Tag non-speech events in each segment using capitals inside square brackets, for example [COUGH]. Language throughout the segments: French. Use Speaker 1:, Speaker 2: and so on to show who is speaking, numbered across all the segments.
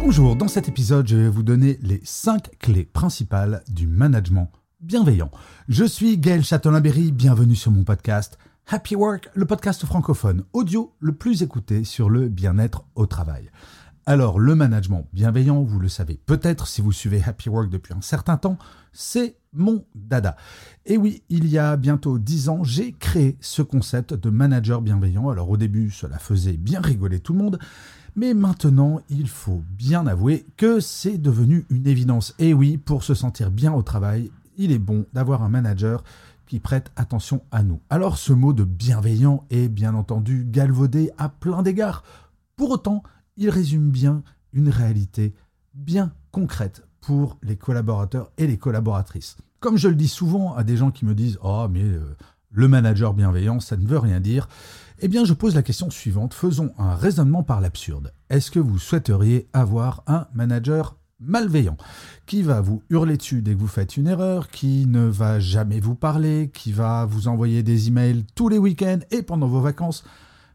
Speaker 1: Bonjour, dans cet épisode, je vais vous donner les 5 clés principales du management bienveillant. Je suis Gaël Châtelain-Berry, bienvenue sur mon podcast Happy Work, le podcast francophone audio le plus écouté sur le bien-être au travail. Alors, le management bienveillant, vous le savez peut-être si vous suivez Happy Work depuis un certain temps, c'est mon dada. Et oui, il y a bientôt 10 ans, j'ai créé ce concept de manager bienveillant. Alors au début, cela faisait bien rigoler tout le monde, mais maintenant, il faut bien avouer que c'est devenu une évidence. Et oui, pour se sentir bien au travail, il est bon d'avoir un manager qui prête attention à nous. Alors ce mot de bienveillant est bien entendu galvaudé à plein d'égards. Pour autant, il résume bien une réalité bien concrète pour les collaborateurs et les collaboratrices. Comme je le dis souvent à des gens qui me disent Oh, mais euh, le manager bienveillant, ça ne veut rien dire. Eh bien, je pose la question suivante. Faisons un raisonnement par l'absurde. Est-ce que vous souhaiteriez avoir un manager malveillant qui va vous hurler dessus dès que vous faites une erreur, qui ne va jamais vous parler, qui va vous envoyer des emails tous les week-ends et pendant vos vacances?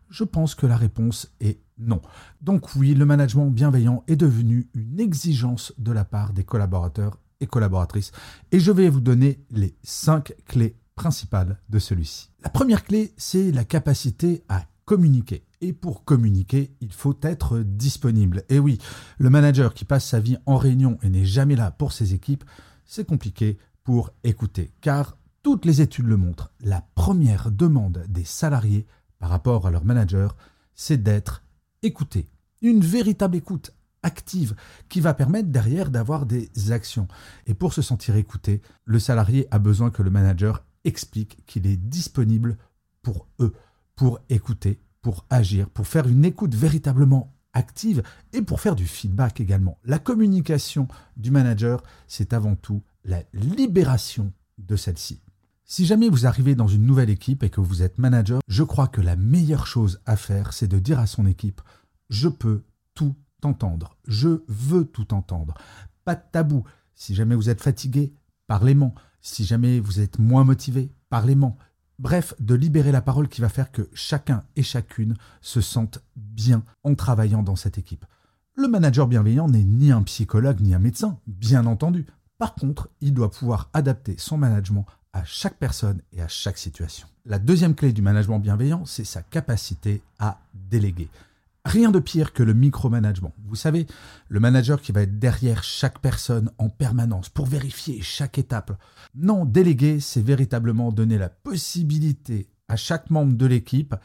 Speaker 1: Je pense que la réponse est non. Donc oui, le management bienveillant est devenu une exigence de la part des collaborateurs et collaboratrices. Et je vais vous donner les cinq clés principales de celui-ci. La première clé, c'est la capacité à communiquer. Et pour communiquer, il faut être disponible. Et oui, le manager qui passe sa vie en réunion et n'est jamais là pour ses équipes, c'est compliqué pour écouter. Car toutes les études le montrent, la première demande des salariés par rapport à leur manager, c'est d'être écouter. Une véritable écoute active qui va permettre derrière d'avoir des actions. Et pour se sentir écouté, le salarié a besoin que le manager explique qu'il est disponible pour eux, pour écouter, pour agir, pour faire une écoute véritablement active et pour faire du feedback également. La communication du manager, c'est avant tout la libération de celle-ci. Si jamais vous arrivez dans une nouvelle équipe et que vous êtes manager, je crois que la meilleure chose à faire, c'est de dire à son équipe, je peux tout entendre, je veux tout entendre. Pas de tabou. Si jamais vous êtes fatigué, parlez-moi. Si jamais vous êtes moins motivé, parlez-moi. Bref, de libérer la parole qui va faire que chacun et chacune se sentent bien en travaillant dans cette équipe. Le manager bienveillant n'est ni un psychologue ni un médecin, bien entendu. Par contre, il doit pouvoir adapter son management à chaque personne et à chaque situation. La deuxième clé du management bienveillant, c'est sa capacité à déléguer. Rien de pire que le micromanagement. Vous savez, le manager qui va être derrière chaque personne en permanence pour vérifier chaque étape. Non, déléguer, c'est véritablement donner la possibilité à chaque membre de l'équipe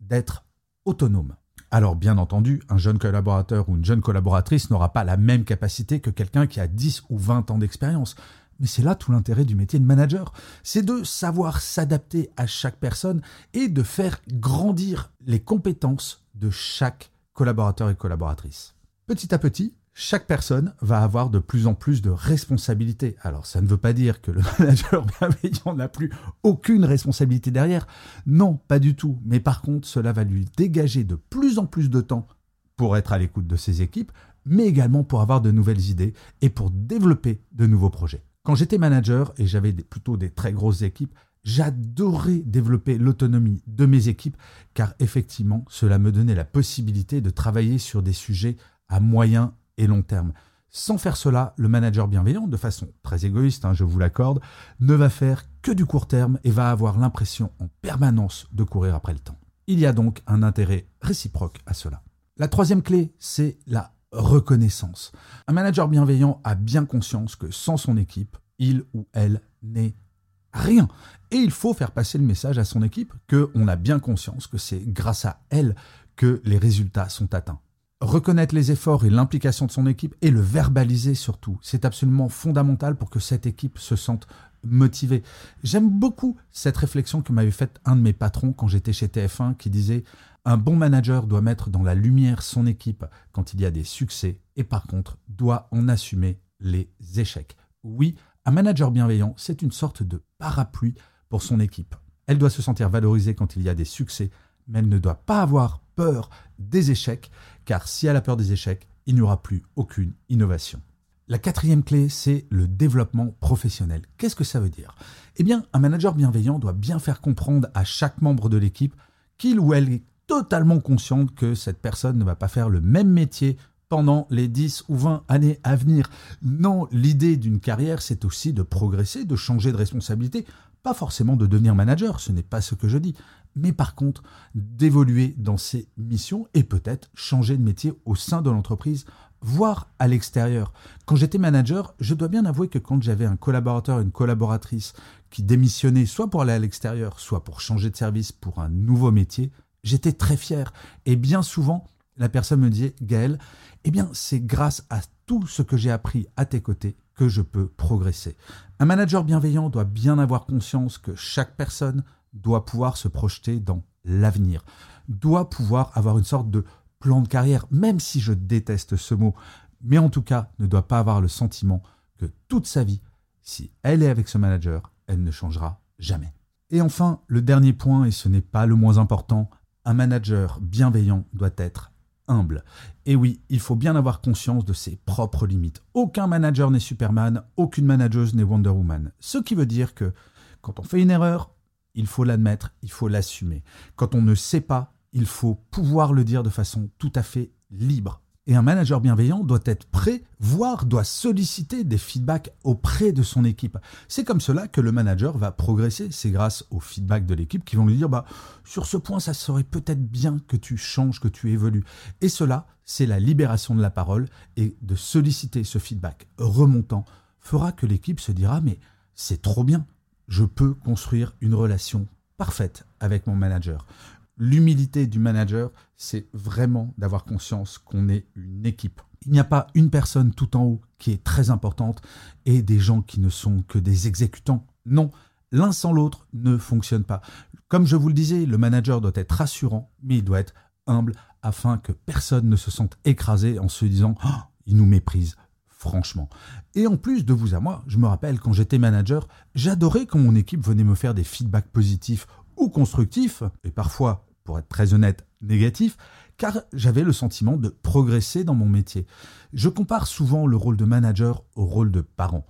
Speaker 1: d'être autonome. Alors bien entendu, un jeune collaborateur ou une jeune collaboratrice n'aura pas la même capacité que quelqu'un qui a 10 ou 20 ans d'expérience. Mais c'est là tout l'intérêt du métier de manager, c'est de savoir s'adapter à chaque personne et de faire grandir les compétences de chaque collaborateur et collaboratrice. Petit à petit, chaque personne va avoir de plus en plus de responsabilités. Alors ça ne veut pas dire que le [LAUGHS] manager bienveillant n'a plus aucune responsabilité derrière. Non, pas du tout. Mais par contre, cela va lui dégager de plus en plus de temps pour être à l'écoute de ses équipes, mais également pour avoir de nouvelles idées et pour développer de nouveaux projets. Quand j'étais manager et j'avais plutôt des très grosses équipes, j'adorais développer l'autonomie de mes équipes car effectivement, cela me donnait la possibilité de travailler sur des sujets à moyen et long terme. Sans faire cela, le manager bienveillant, de façon très égoïste, hein, je vous l'accorde, ne va faire que du court terme et va avoir l'impression en permanence de courir après le temps. Il y a donc un intérêt réciproque à cela. La troisième clé, c'est la reconnaissance. Un manager bienveillant a bien conscience que sans son équipe, il ou elle n'est rien. Et il faut faire passer le message à son équipe qu'on a bien conscience que c'est grâce à elle que les résultats sont atteints. Reconnaître les efforts et l'implication de son équipe et le verbaliser surtout, c'est absolument fondamental pour que cette équipe se sente motivée. J'aime beaucoup cette réflexion que m'avait faite un de mes patrons quand j'étais chez TF1 qui disait Un bon manager doit mettre dans la lumière son équipe quand il y a des succès et par contre doit en assumer les échecs. Oui, un manager bienveillant, c'est une sorte de parapluie pour son équipe. Elle doit se sentir valorisée quand il y a des succès, mais elle ne doit pas avoir peur des échecs, car si elle a peur des échecs, il n'y aura plus aucune innovation. La quatrième clé, c'est le développement professionnel. Qu'est-ce que ça veut dire? Eh bien, un manager bienveillant doit bien faire comprendre à chaque membre de l'équipe qu'il ou elle est totalement consciente que cette personne ne va pas faire le même métier pendant les 10 ou 20 années à venir. Non, l'idée d'une carrière, c'est aussi de progresser, de changer de responsabilité, pas forcément de devenir manager, ce n'est pas ce que je dis, mais par contre d'évoluer dans ses missions et peut-être changer de métier au sein de l'entreprise voir à l'extérieur. Quand j'étais manager, je dois bien avouer que quand j'avais un collaborateur, une collaboratrice qui démissionnait soit pour aller à l'extérieur, soit pour changer de service pour un nouveau métier, j'étais très fier. Et bien souvent, la personne me disait, Gaël, eh bien, c'est grâce à tout ce que j'ai appris à tes côtés que je peux progresser. Un manager bienveillant doit bien avoir conscience que chaque personne doit pouvoir se projeter dans l'avenir, doit pouvoir avoir une sorte de plan de carrière, même si je déteste ce mot, mais en tout cas ne doit pas avoir le sentiment que toute sa vie, si elle est avec ce manager, elle ne changera jamais. Et enfin, le dernier point, et ce n'est pas le moins important, un manager bienveillant doit être humble. Et oui, il faut bien avoir conscience de ses propres limites. Aucun manager n'est Superman, aucune manageuse n'est Wonder Woman. Ce qui veut dire que quand on fait une erreur, il faut l'admettre, il faut l'assumer. Quand on ne sait pas, il faut pouvoir le dire de façon tout à fait libre. Et un manager bienveillant doit être prêt, voire doit solliciter des feedbacks auprès de son équipe. C'est comme cela que le manager va progresser. C'est grâce aux feedbacks de l'équipe qui vont lui dire bah, sur ce point, ça serait peut-être bien que tu changes, que tu évolues. Et cela, c'est la libération de la parole et de solliciter ce feedback remontant fera que l'équipe se dira mais c'est trop bien, je peux construire une relation parfaite avec mon manager. L'humilité du manager, c'est vraiment d'avoir conscience qu'on est une équipe. Il n'y a pas une personne tout en haut qui est très importante et des gens qui ne sont que des exécutants. Non, l'un sans l'autre ne fonctionne pas. Comme je vous le disais, le manager doit être rassurant, mais il doit être humble afin que personne ne se sente écrasé en se disant oh, il nous méprise franchement. Et en plus de vous à moi, je me rappelle quand j'étais manager, j'adorais quand mon équipe venait me faire des feedbacks positifs ou constructifs, et parfois pour être très honnête, négatif, car j'avais le sentiment de progresser dans mon métier. Je compare souvent le rôle de manager au rôle de parent.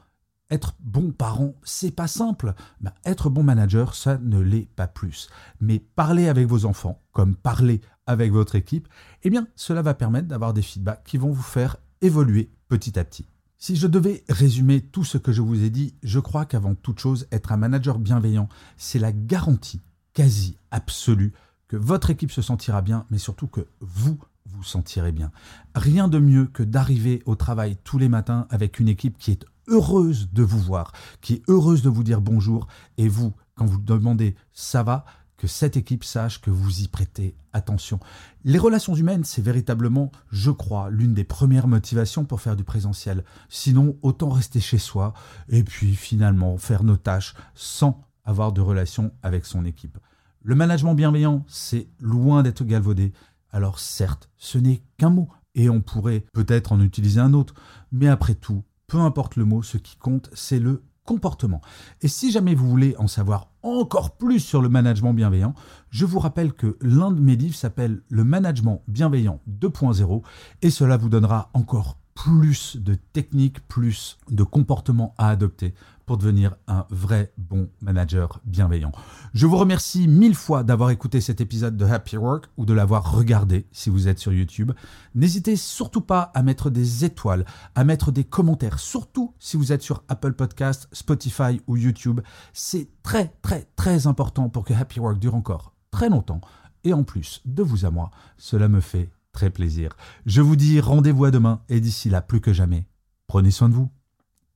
Speaker 1: Être bon parent, c'est pas simple. Ben, être bon manager, ça ne l'est pas plus. Mais parler avec vos enfants, comme parler avec votre équipe, eh bien, cela va permettre d'avoir des feedbacks qui vont vous faire évoluer petit à petit. Si je devais résumer tout ce que je vous ai dit, je crois qu'avant toute chose, être un manager bienveillant, c'est la garantie quasi absolue que votre équipe se sentira bien, mais surtout que vous vous sentirez bien. Rien de mieux que d'arriver au travail tous les matins avec une équipe qui est heureuse de vous voir, qui est heureuse de vous dire bonjour, et vous, quand vous demandez ça va, que cette équipe sache que vous y prêtez attention. Les relations humaines, c'est véritablement, je crois, l'une des premières motivations pour faire du présentiel. Sinon, autant rester chez soi et puis finalement faire nos tâches sans avoir de relation avec son équipe. Le management bienveillant, c'est loin d'être galvaudé. Alors certes, ce n'est qu'un mot, et on pourrait peut-être en utiliser un autre, mais après tout, peu importe le mot, ce qui compte, c'est le comportement. Et si jamais vous voulez en savoir encore plus sur le management bienveillant, je vous rappelle que l'un de mes livres s'appelle Le management bienveillant 2.0 et cela vous donnera encore plus de techniques, plus de comportements à adopter pour devenir un vrai bon manager bienveillant. Je vous remercie mille fois d'avoir écouté cet épisode de Happy Work ou de l'avoir regardé si vous êtes sur YouTube. N'hésitez surtout pas à mettre des étoiles, à mettre des commentaires, surtout si vous êtes sur Apple Podcast, Spotify ou YouTube. C'est très très très important pour que Happy Work dure encore très longtemps. Et en plus, de vous à moi, cela me fait plaisir. Je vous dis rendez-vous à demain et d'ici là, plus que jamais, prenez soin de vous.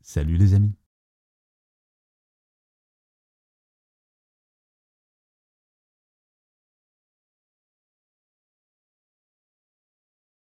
Speaker 1: Salut les amis.